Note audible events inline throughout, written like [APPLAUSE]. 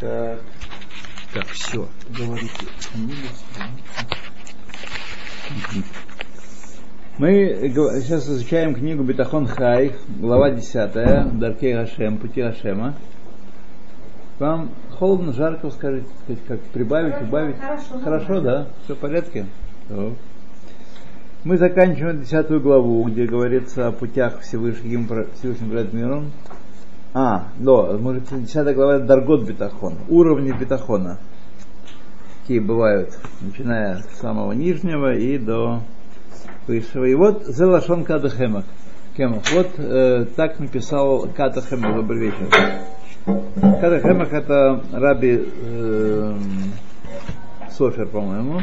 Так. Так, все. Говорите. Мы сейчас изучаем книгу Бетахон Хай, глава 10, Даркей Гашем, Пути Гашема. Вам холодно, жарко, скажите, как прибавить, Хорошо, убавить? хорошо, Хорошо, да? Все в порядке? Так. Мы заканчиваем десятую главу, где говорится о путях Всевышним, Всевышним перед миром. А, да, может, десятая глава Даргот Бетахон, уровни Бетахона. Какие бывают, начиная с самого нижнего и до высшего. И вот Зелашон Када Хемах. Кемах. Вот э, так написал Ката Хемах. Добрый вечер. Ката Хемах это раби э, Софер, по-моему.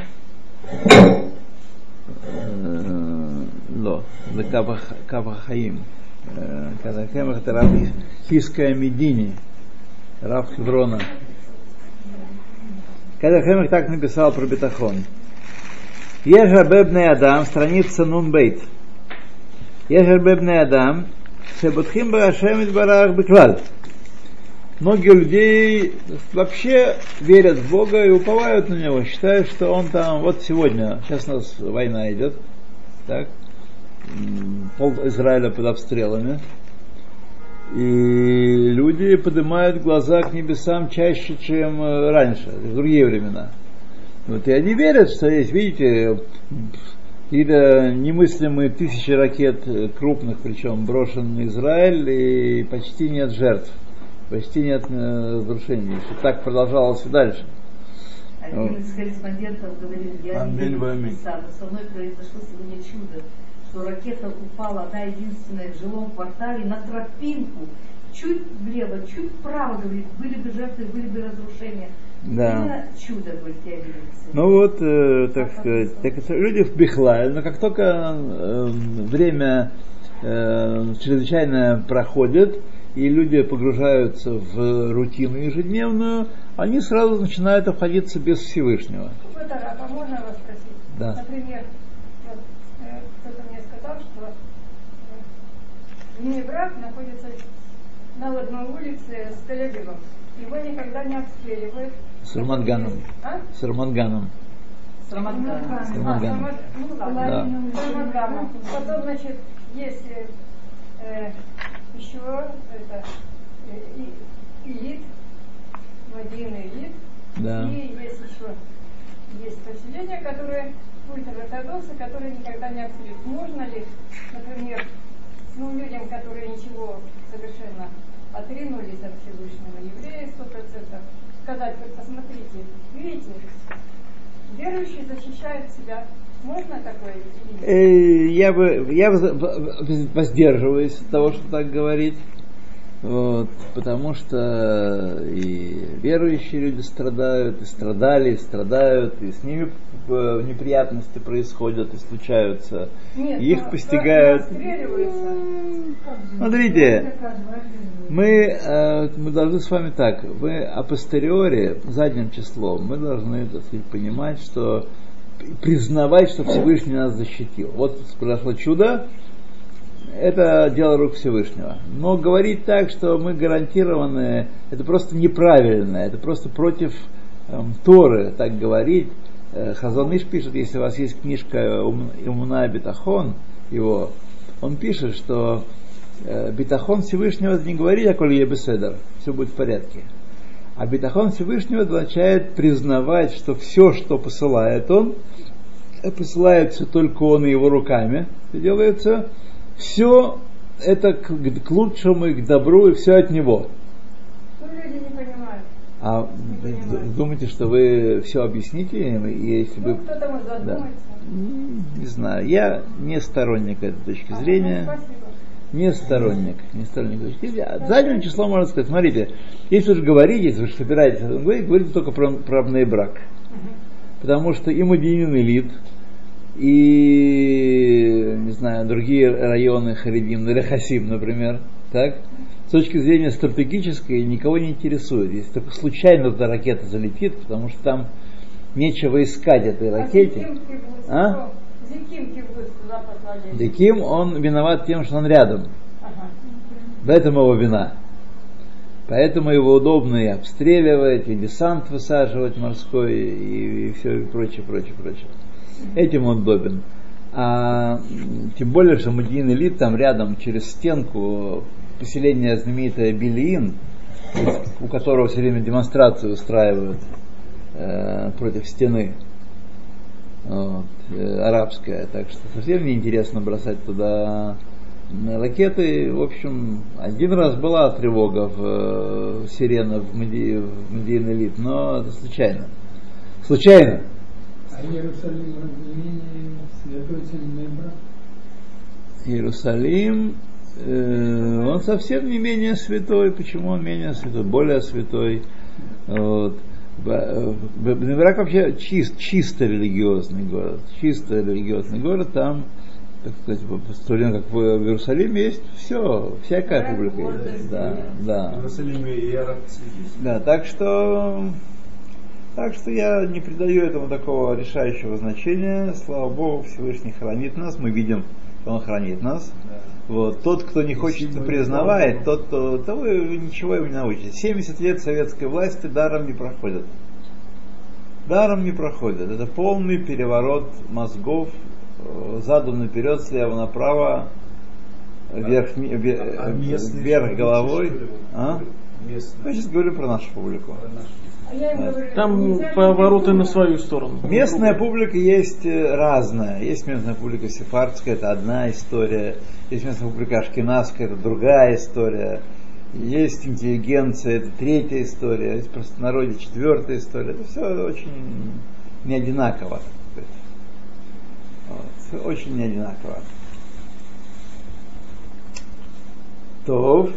Э, Ло, Кава Ката Хемах это раби Хиская Медини. Раб Хеврона. Ката Хемах так написал про Бетахон. Ежа Бебный Адам, страница Нунбейт. Ежа Бебный Адам, Шебутхим Барашем Барах Беклаль. Многие людей вообще верят в Бога и уповают на Него, считают, что Он там, вот сегодня, сейчас у нас война идет, так, пол Израиля под обстрелами, и люди поднимают глаза к небесам чаще, чем раньше, в другие времена. Вот, и они верят, что есть, видите, какие-то немыслимые тысячи ракет крупных, причем брошен на Израиль, и почти нет жертв, почти нет разрушений. Что так продолжалось и дальше. Один из корреспондентов говорил, я не верю сам, со мной произошло сегодня чудо, что ракета упала, одна единственная в жилом квартале, на тропинку, чуть влево, чуть вправо, говорит, были бы жертвы, были бы разрушения. Да. чудо, говорит, я видел. Ну вот, э, так сказать, так, люди в Бихлай, но как только э, время э, чрезвычайно проходит, и люди погружаются в рутину ежедневную, они сразу начинают обходиться без Всевышнего. Вот, а можно вас спросить? Да. Например, кто-то мне сказал, что э, мой брат находится на одной улице с Тель-Авивом. Его никогда не обстреливают. С Рамадганом. А? С Рамадганом. С Рамаданом. А, С Рамаданом. Рамад- ну, Да. ладно, с Рамаданом. Потом, значит, есть э, э, еще это, э, Илит, Владимир Илит, Да. и есть еще есть поселения, которые ультраортодоксы, которые никогда не обстреливают. Можно ли, например, ну, людям, которые ничего совершенно отринулись от Всевышнего, евреи сто процентов, сказать, вот посмотрите, видите, верующий защищает себя. Можно такое? Э, Я бы я воз- воздерживаюсь от того, что так говорить. Вот, потому что и верующие люди страдают, и страдали, и страдают, и с ними э, неприятности происходят и случаются. Нет, их но постигают. Смотрите, мы, э, мы должны с вами так, мы апостериори, задним числом, мы должны так сказать, понимать, что признавать, что Всевышний нас защитил. Вот произошло чудо, это дело рук Всевышнего. Но говорить так, что мы гарантированы, это просто неправильно, это просто против эм, Торы так говорить. Э, Хазаныш пишет, если у вас есть книжка «Ум- Умна Бетахон, его, он пишет, что э, Бетахон Всевышнего не говорит, а коли беседер, все будет в порядке. А Бетахон Всевышнего означает признавать, что все, что посылает он, э, посылается только он и его руками, делается, все это к, к лучшему и к добру, и все от него. люди не понимают. А вы думаете, что вы все объясните им, если Ну, вы... кто-то может задуматься. М, Не знаю, я не сторонник этой точки А, зрения. ну, Спасибо. Не сторонник, не сторонник точки зрения. А Задним числом можно сказать, смотрите, если уж говорить, если уж собираетесь говорить, говорите только про, про брак. Потому что и Мадинин элит, и, не знаю, другие районы Харидим, Рехасим, например, так, с точки зрения стратегической никого не интересует. Если только случайно эта ракета залетит, потому что там нечего искать этой ракете. А кибуц, А? туда. Диким он виноват тем, что он рядом. Ага. В этом его вина. Поэтому его удобно и обстреливать, и десант высаживать морской, и, и все и прочее, прочее, прочее. Этим он удобен. А, тем более, что Мадин Элит там рядом, через стенку, поселение знаменитое Билиин, у которого все время демонстрацию устраивают э, против стены вот, э, арабская. Так что совсем неинтересно бросать туда ракеты. В общем, один раз была тревога в э, сирена в, Меди, Элит, но это случайно. Случайно. А Иерусалим разделение святой Цельмебра? Иерусалим, э, он совсем не менее святой. Почему он менее святой? Более святой. Вот. Бнебрак вообще чист, чисто религиозный город. Чисто религиозный город. Там, так сказать, в то время как в Иерусалиме есть все, всякая публика. Да, да. В Иерусалиме и есть. Да, так что так что я не придаю этому такого решающего значения. Слава Богу, Всевышний хранит нас. Мы видим, что Он хранит нас. Вот. Тот, кто не хочет это признавать, тот, кто, того ничего его не научит. 70 лет советской власти даром не проходят. Даром не проходят. Это полный переворот мозгов, э, задом наперед, слева направо, вверх, вверх, А местные вверх что, головой. А? Мы сейчас говорим про нашу публику. Про наши. Там повороты на свою сторону. Местная публика есть э, разная. Есть местная публика сефардская, это одна история. Есть местная публика ашкенадская, это другая история. Есть интеллигенция, это третья история. Есть простонародье, четвертая история. Это все очень не одинаково. всё очень не одинаково. То.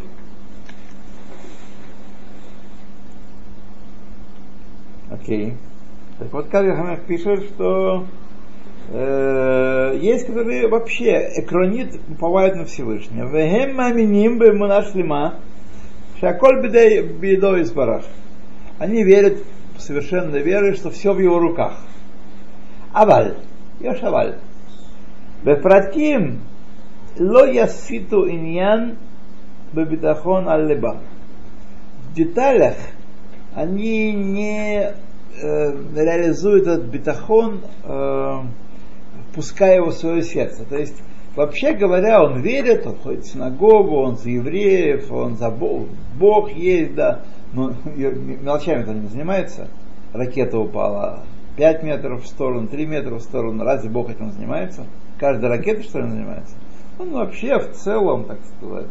Окей. Так вот Кальгахамех пишет, что э, есть, которые вообще экронит уповают на Всевышнего. Вехем маминим бы мунашлима шаколь бедой бедой из. Они верят совершенно верой, что все в его руках. Аваль. Йошаваль. Бефратим ло яситу иньян бебитахон аллеба. В деталях они не э, реализуют этот бетахон, э, пуская его в свое сердце. То есть, вообще говоря, он верит, он ходит в синагогу, он за евреев, он за Бог, Бог есть, да, но [LAUGHS] мелочами он не занимается. Ракета упала 5 метров в сторону, 3 метра в сторону. Разве Бог этим занимается? Каждая ракета, что ли, занимается? Он вообще в целом, так сказать,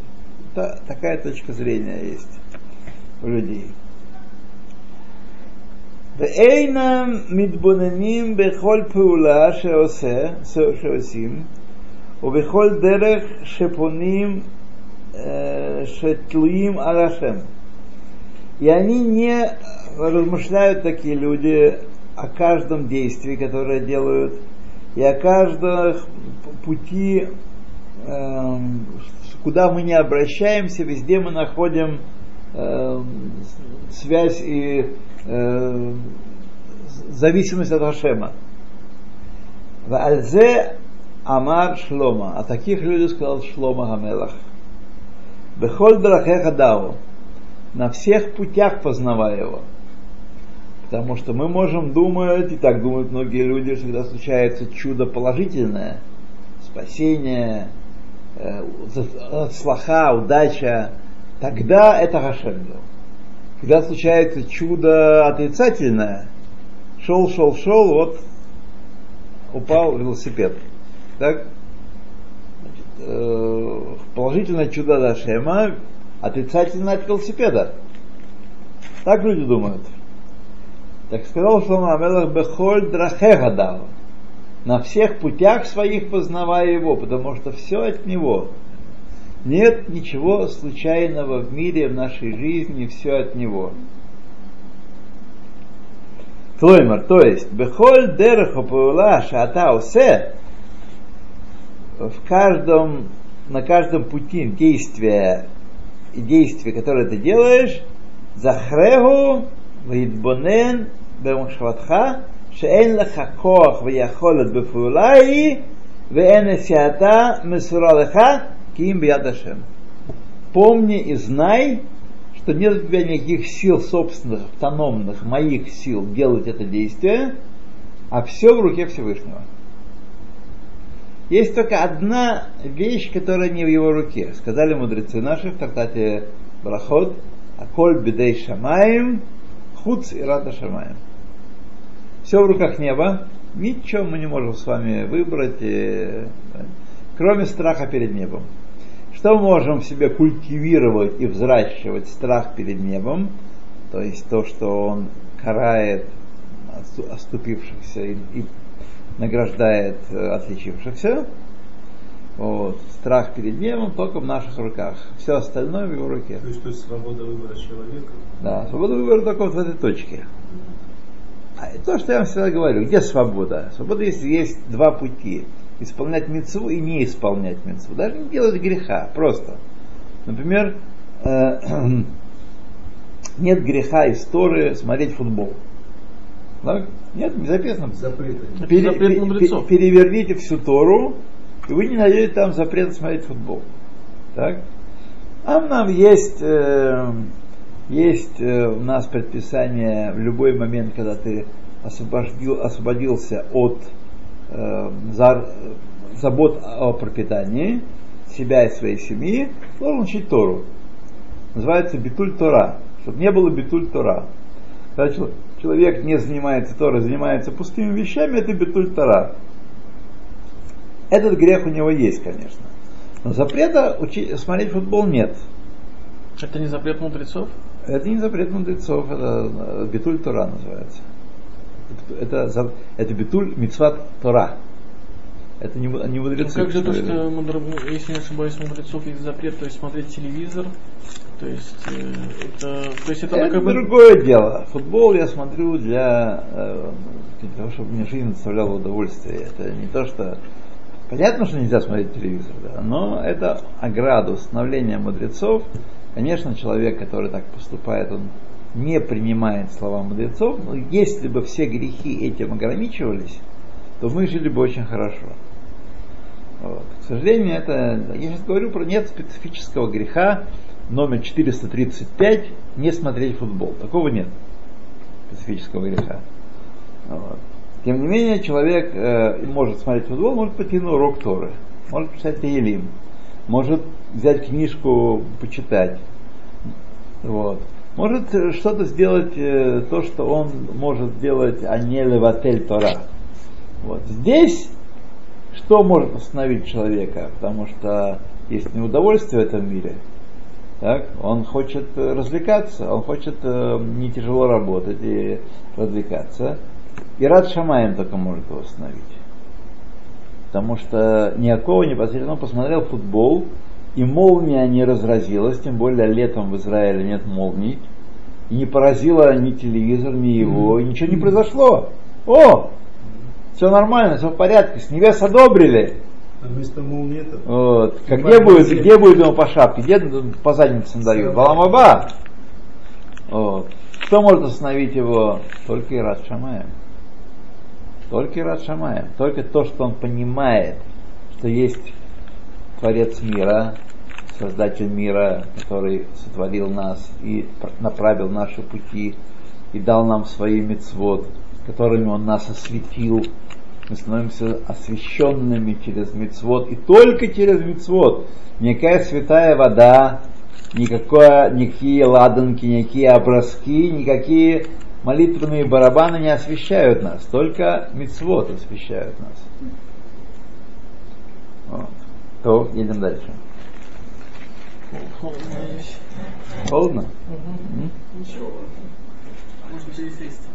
та, такая точка зрения есть у людей. ואינם מתבוננים בכל פעולה שעושה, שעושים, ובכל דרך שפונים, э, שתלויים על השם. И они не размышляют такие люди о каждом действии, которое делают, и о каждом пути, э, куда мы не обращаемся, везде мы находим э, связь и э, зависимость от Хашема. Вальзе Амар Шлома. О таких людях сказал Шлома Гамелах. Бехоль Драхеха Дау. На всех путях познавая его. Потому что мы можем думать, и так думают многие люди, что когда случается чудо положительное, спасение, э, слаха, удача, тогда это Хашем делал. Когда случается чудо отрицательное, шел, шел, шел, вот упал велосипед. Так? Значит, э, положительное чудо Дашема, отрицательное от велосипеда. Так люди думают. Так сказал Шлома Амелах Бехоль Драхехадав. На всех путях своих познавая его, потому что все от него. Нет ничего случайного в мире, в нашей жизни, все от него. Тлоймар, то есть, Бехоль Дерехо Паула Шата Усе, в каждом, на каждом пути действия и действия, которые ты делаешь, Захрегу ויתבונן במחשבתך שאין לך כוח ויכולת בפעולה היא ואין נסיעתה מסורה לך Киим Биадашем. Помни и знай, что нет у тебя никаких сил собственных, автономных, моих сил делать это действие, а все в руке Всевышнего. Есть только одна вещь, которая не в его руке. Сказали мудрецы наши в трактате Брахот, Аколь бедей шамаем, хуц и рада шамаем. Все в руках неба, ничего мы не можем с вами выбрать, э, кроме страха перед небом. Что мы можем в себе культивировать и взращивать страх перед небом, то есть то, что он карает оступившихся и, и награждает э, отличившихся. Вот. Страх перед небом только в наших руках. Все остальное в его руке. То есть, то есть свобода выбора человека? Да, свобода выбора только вот в этой точке. А то, что я вам всегда говорю, где свобода? Свобода есть, есть два пути. Исполнять мецву и не исполнять мецву. Даже не делать греха, просто. Например, э, [CLEARS THROAT] нет греха из Торы смотреть футбол. Так? Нет, не записано. Запреты. Пере, переверните всю Тору, и вы не найдете там запрета смотреть футбол. Так? А нам есть, э, есть э, у нас предписание в любой момент, когда ты освободил, освободился от забот о пропитании себя и своей семьи, должен учить Тору. Называется битуль Тора, чтобы не было битуль Тора. Когда чел- человек не занимается Торой, занимается пустыми вещами, это битуль Тора. Этот грех у него есть, конечно. Но запрета учи- смотреть футбол нет. Это не запрет мудрецов? Это не запрет мудрецов, это э, битуль Тора называется. Это, это битуль мицват Тора. Это не, не Ну, мудрецы. как же то, установили. что, мудро- если не ошибаюсь, мудрецов есть запрет, то есть смотреть телевизор, то есть э, это, то есть это, Это как бы- другое дело. Футбол я смотрю для, э, для того, чтобы мне жизнь доставляла удовольствие. Это не то, что... Понятно, что нельзя смотреть телевизор, да, но это ограда, установление мудрецов. Конечно, человек, который так поступает, он не принимает слова мудрецов, но если бы все грехи этим ограничивались, то мы жили бы очень хорошо. Вот. К сожалению, это, я сейчас говорю про нет специфического греха, номер 435, не смотреть футбол. Такого нет специфического греха. Вот. Тем не менее, человек э, может смотреть футбол, может пойти на урок Торы, может почитать Таилим, может взять книжку, почитать. Вот. Может э, что-то сделать, э, то, что он может сделать, а не леватель Тора. Вот. Здесь что может остановить человека? Потому что есть неудовольствие в этом мире. Так? Он хочет э, развлекаться, он хочет э, не тяжело работать и развлекаться. И Рад Шамаем только может его остановить. Потому что никакого непосредственно он посмотрел футбол, и молния не разразилась, тем более летом в Израиле нет молний, и не поразила ни телевизор, ни его, и ничего не произошло. О, все нормально, все в порядке, с небес одобрили. А вместо молнии это Вот. Как где будет, где будет ему по шапке, где по заднице дают? Баламаба. Вот. Кто может остановить его? Только Ират Шамаем. Только Ират Шамаем. Только то, что он понимает, что есть Творец мира, Создатель мира, который сотворил нас и направил наши пути, и дал нам свои мецвод, которыми Он нас осветил. Мы становимся освященными через мецвод, и только через мецвод. Никакая святая вода, никакое, никакие ладанки, никакие образки, никакие молитвенные барабаны не освещают нас, только мецвод освещают нас. Вот. То, едем дальше. Холодно? Мгм. М? Ничего. Пересесть.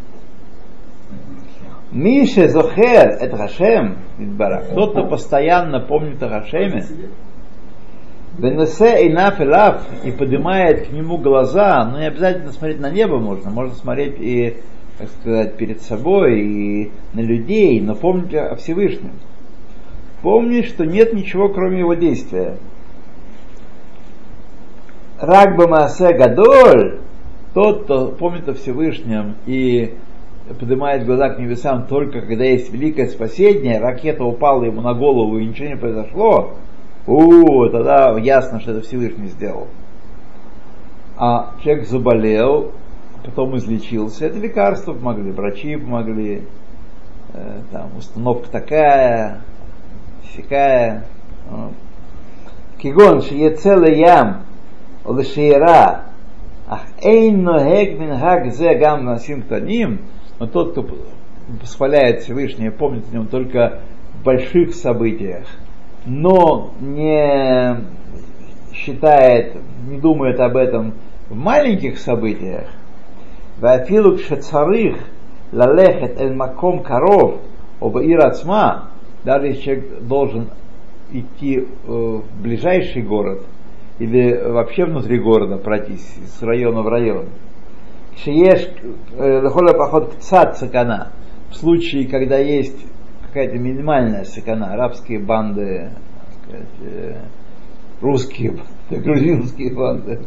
Мише Зохер, это Хашем, Идбара. Тот, кто постоянно помнит о Хашеме, Венесе и нафилав и поднимает к нему глаза, но не обязательно смотреть на небо можно, можно смотреть и, так сказать, перед собой, и на людей, но помните о Всевышнем. Помни, что нет ничего, кроме его действия. Рагба Маасе Гадоль, тот, кто помнит о Всевышнем и поднимает глаза к небесам только когда есть великое спасение, ракета упала ему на голову и ничего не произошло, у, тогда ясно, что это Всевышний сделал. а человек заболел, потом излечился, это лекарства помогли, врачи помогли, э, там, установка такая, всякая э, кигон шиецела ям лшиера ах эйн ногег мин хагзе гам на таним но тот, кто восхваляет Всевышнего, помнит о нем только в больших событиях, но не считает, не думает об этом в маленьких событиях, Вафилук шацарых лалехет эль маком коров оба ирацма, даже если человек должен идти э, в ближайший город или вообще внутри города пройтись с района в район. Шиеш э, лехоля поход кцат сакана. В случае, когда есть какая-то минимальная сакана, арабские банды, сказать, э, русские банды, [LAUGHS] грузинские банды.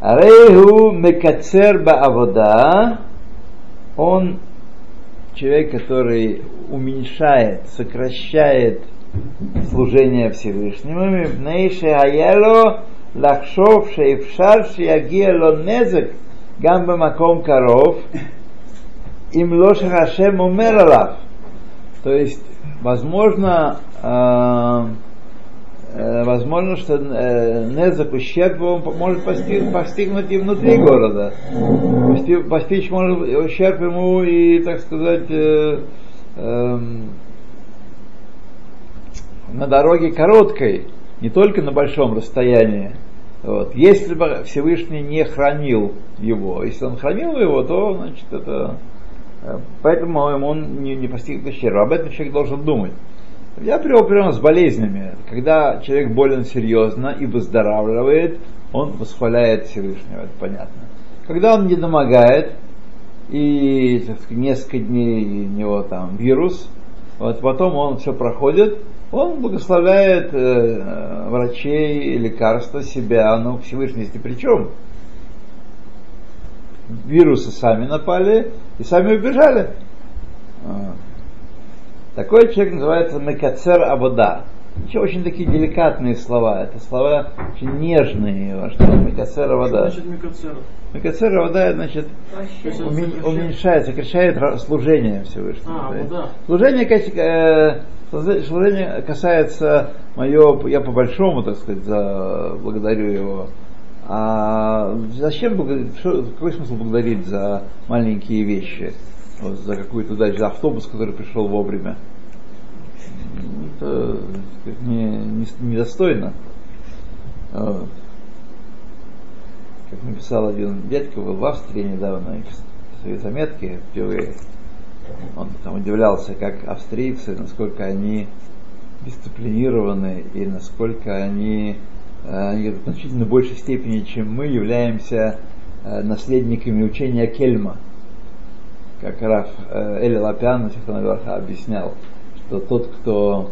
Арейху мекацер авода, он человек, который уменьшает, сокращает служение Всевышнему, мипнейше аяло лахшов шейфшар шиягияло незек гамба маком коров. Им лош хашем умер То есть, возможно, Э, возможно, что э, Незак ущерб может постиг, постигнуть и внутри города. Постиг, постичь может ущерб ему и, так сказать, э, э, на дороге короткой, не только на большом расстоянии. Вот. Если бы Всевышний не хранил его, если он хранил его, то, значит, это... Э, поэтому он не, не постигнет ущерба. Об этом человек должен думать. Я привел пример с болезнями. Когда человек болен серьезно и выздоравливает, он восхваляет Всевышнего, это понятно. Когда он не домогает, и сказать, несколько дней у него там вирус, вот потом он все проходит, он благословляет э, врачей, лекарства, себя, но Всевышний ни при чем. Вирусы сами напали и сами убежали. Такой человек называется Мекацер Абуда. Еще очень такие деликатные слова. Это слова очень нежные. Что Мекацер Абуда. Что значит Мекацер? Мекацер Абуда, значит, умен, уменьшает, сокращает служение Всевышнего. А, да. Служение, э, служение касается мое, я по большому, так сказать, за, благодарю его. А зачем какой смысл благодарить за маленькие вещи? За какую-то даже автобус, который пришел вовремя. Это не, не, недостойно. Вот. Как написал один дядька, был в Австрии недавно, в своей заметке впервые. Он там удивлялся, как австрийцы, насколько они дисциплинированы и насколько они, э, они в значительно большей степени, чем мы, являемся э, наследниками учения Кельма – как Раф Эли Лапян объяснял, что тот, кто,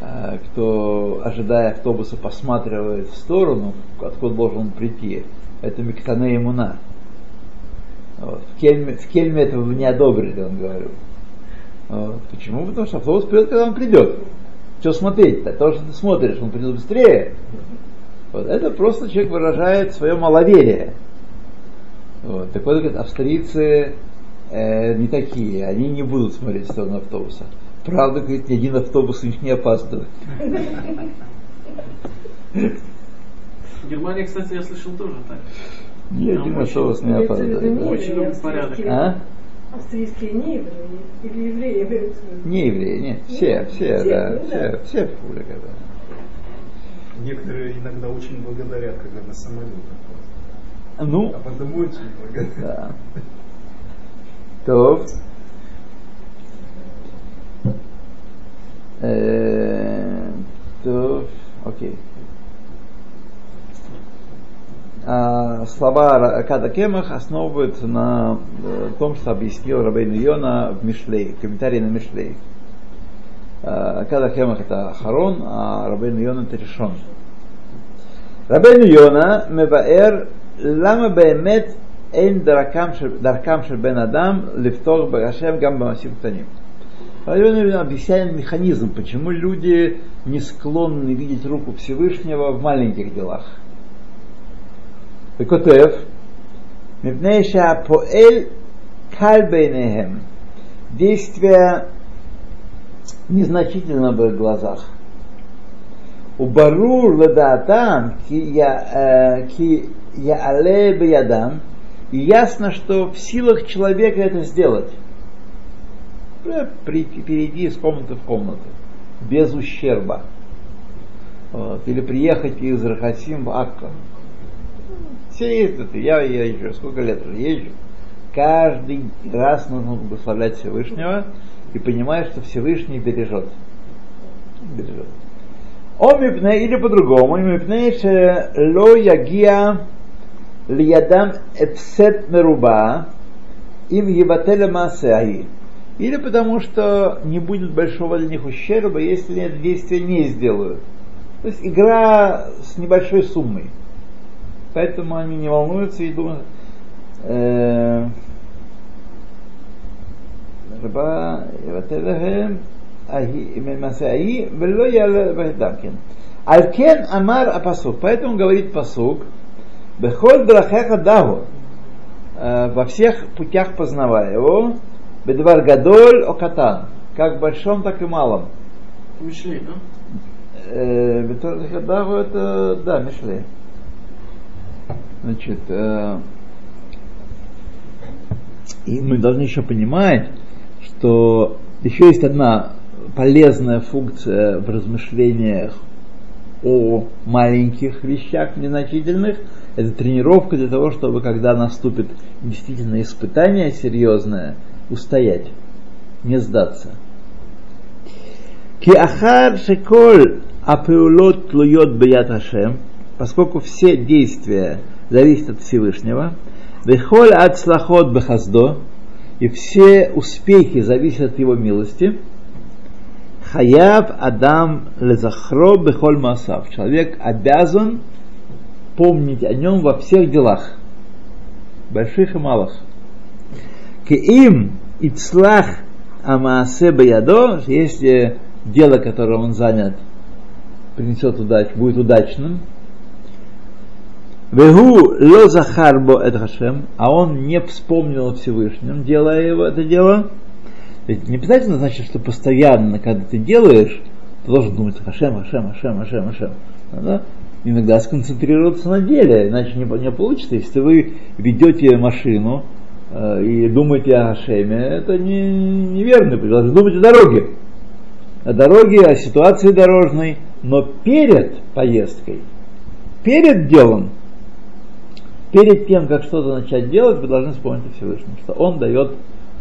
э, кто, ожидая автобуса, посматривает в сторону, откуда должен он прийти, это Миктане Имуна. Вот. В, Кельме, в Кельме этого не одобрили, он говорил. Вот. Почему? Потому что автобус придет, когда он придет. Что смотреть-то? То, что ты смотришь, он придет быстрее. Вот. Это просто человек выражает свое маловерие. Вот. Так вот, говорит, австрийцы э, не такие, они не будут смотреть в сторону автобуса. Правда, говорит, ни один автобус у них не опаздывает. В Германии, кстати, я слышал тоже так. Ни один автобус не опаздывает. Очень любят порядок. А? Австрийские не евреи или евреи? Не евреи, нет, все, все, да, все, все в пуле, когда. Некоторые иногда очень благодарят, когда на самолет Ну, А потом очень благодарят. да. טוב. אה, טוב, окей. А слова Када Кемах основываются на э, том, что объяснил Рабейн Йона в Мишлей, в комментарии на Мишлей. Э, Када Кемах это Харон, а Рабейн Йона это Решон. Рабейн Йона мебаэр лама баэмет אין דרכם של, דרכם של בן אדם לפתור בהשם גם במעשים קטנים. Район объясняет механизм, почему люди не склонны видеть руку Всевышнего в маленьких делах. וכותב, מפני שהפועל קל בעיניהם, действие незначительно в их глазах. Убарур ладатам ки яале биядам, и ясно, что в силах человека это сделать. Перейти из комнаты в комнату, без ущерба. Вот. Или приехать из Рахасим в Акко. Все ездят, я езжу, сколько лет уже езжу. Каждый раз нужно благословлять Всевышнего и понимать, что Всевышний бережет. Бережет. Омипне или по-другому, мипне ло ягия лиядам эпсет меруба им ебателя масаи. Или потому что не будет большого для них ущерба, если это действие не сделают. То есть игра с небольшой суммой. Поэтому они не волнуются и думают, э, Алькен Амар Апасук. Поэтому говорит Пасук, Бехоль Драхеха Дагу, во всех путях познавая его, Бедвар Гадоль Окатан, как в большом, так и малом. Мишли, да? Бедвар Дагу это, да, Мишли. Значит, э, и мы должны еще понимать, что еще есть одна полезная функция в размышлениях о маленьких вещах незначительных. Это тренировка для того, чтобы когда наступит действительно испытание серьезное, устоять, не сдаться. Киахар шеколь апеулот тлует бият поскольку все действия зависит от Всевышнего. Вехоль от слахот бехаздо, и все успехи зависят от его милости. Хаяв Адам лезахро бехоль масав. Человек обязан помнить о нем во всех делах, больших и малых. Кеим ицлах амаасе баядо, если дело, которое он занят, принесет удачу, будет удачным, Вегу ло захарбо это Хашем, а он не вспомнил о Всевышнем, делая его это дело. Ведь не обязательно значит, что постоянно, когда ты делаешь, ты должен думать Хашем, Хашем, Хашем, Хашем, Хашем. Надо иногда сконцентрироваться на деле, иначе не, не получится. Если вы ведете машину э, и думаете о Хашеме, это не, неверно. Должны думать о дороге. О дороге, о ситуации дорожной, но перед поездкой, перед делом, перед тем, как что-то начать делать, вы должны вспомнить о Всевышнем, что Он дает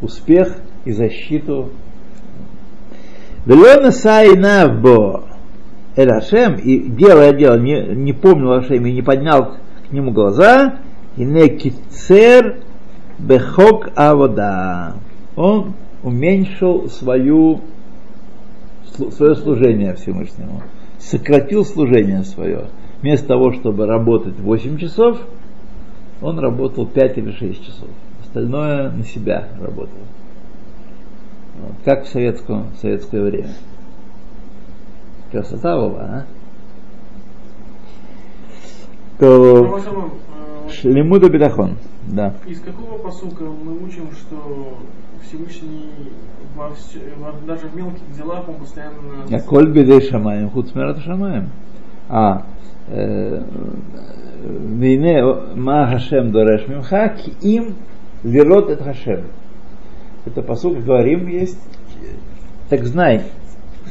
успех и защиту. Сайнавбо Элашем, и делая дело, не, не помнил Ашем и не поднял к нему глаза, и не кицер бехок авода. Он уменьшил свою, свое служение Всевышнему, сократил служение свое. Вместо того, чтобы работать 8 часов, он работал 5 или 6 часов. Остальное на себя работал. Вот, как в, советском, в советское время. Красота была, а? То Шлемуда Бедахон, да. Из какого посылка мы учим, что Всевышний во, во, даже в мелких делах он постоянно... А коль бедей шамаем, хуцмерат шамаем. А, э, Вине ма Хашем дореш мимха, ки им верот это Хашем. Это посуд говорим есть. Так знай,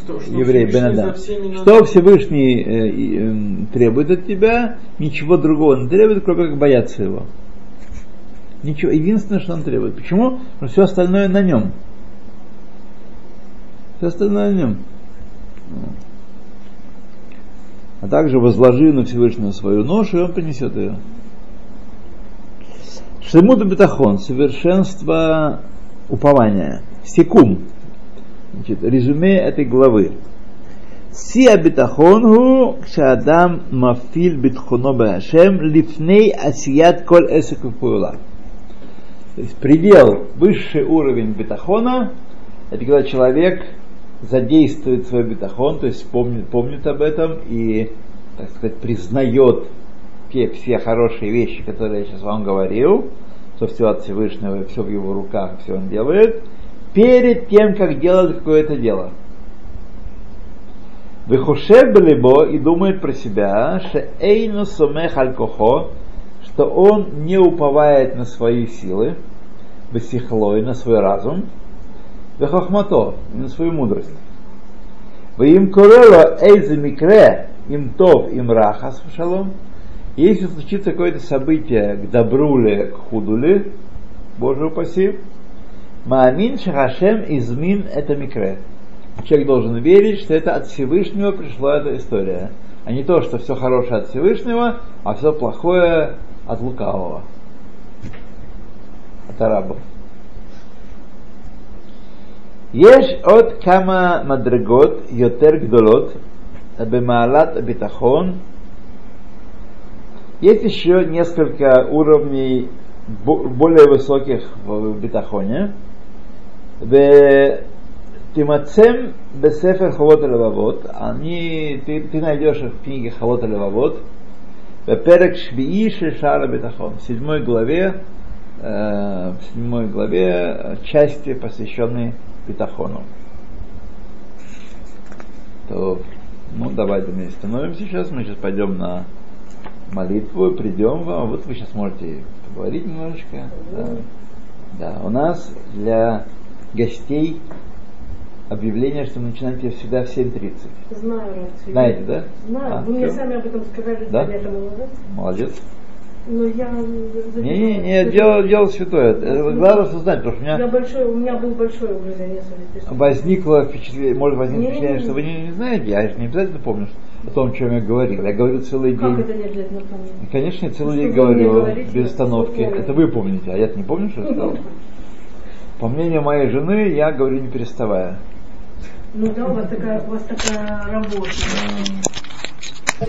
что, что еврей Бенадам, что Всевышний э, э, требует от тебя, ничего другого не требует, кроме как бояться его. Ничего, единственное, что он требует. Почему? Потому что все остальное на нем. Все остальное на нем а также возложи на Всевышнего свою ношу, и он принесет ее. Шлемут бетахон, совершенство упования. Секум. Значит, резюме этой главы. Си бетахону, кшадам мафил бетхоно башем, лифней асият коль эсек То есть предел, высший уровень бетахона, это когда человек задействует свой бетахон, то есть помнит, помнит об этом и, так сказать, признает все, все хорошие вещи, которые я сейчас вам говорил, что все от Всевышнего, все в его руках, все он делает, перед тем, как делать какое-то дело. Выхушев либо и думает про себя, что эйну сумех аль-кохо, что он не уповает на свои силы, бесихлой, на свой разум, вехохмато, на свою мудрость. Им курело эйзе микре, им тов, им рахас шалом. Если случится какое-то событие к добру ли, к худу ли, Боже упаси, Маамин Шахашем измин это микре. Человек должен верить, что это от Всевышнего пришла эта история. А не то, что все хорошее от Всевышнего, а все плохое от лукавого. От арабов. יש עוד כמה מדרגות יותר гдолот במעלת הביטחון. Есть еще несколько уровней более высоких в битахоне. Тимацем Бесефер Хавот Левавот, они, ты, ты найдешь их в книге Хавот Левавот, Перек Швии Шара Бетахон, в седьмой главе, э, в седьмой главе части, посвященной Бетахону. То, ну, давайте мы становимся сейчас, мы сейчас пойдем на молитву, придем вам, вот вы сейчас можете поговорить немножечко. Да, да. у нас для гостей объявление, что мы начинаем всегда в 7.30. Знаю. Знаете, да? Знаю. А, Вы мне всё? сами об этом сказали Да? назад. Молодец. Но я Не, не, не, дело, дело святое. Это Главное узнать, потому что у Я меня большой, у меня было большое угрызение совести. возникло впечатление, может возникнуть не, впечатление, не. что вы не, не знаете, я же не обязательно помню о том, о чем я говорил. Я говорю целый Как день. это не обязательно помнить? Конечно, я целый Что день мне говорю без остановки. Это вы помните, а я не помню, что я сказал. [LAUGHS] По мнению моей жены, я говорю не переставая. Ну да, у вас такая, у вас такая работа.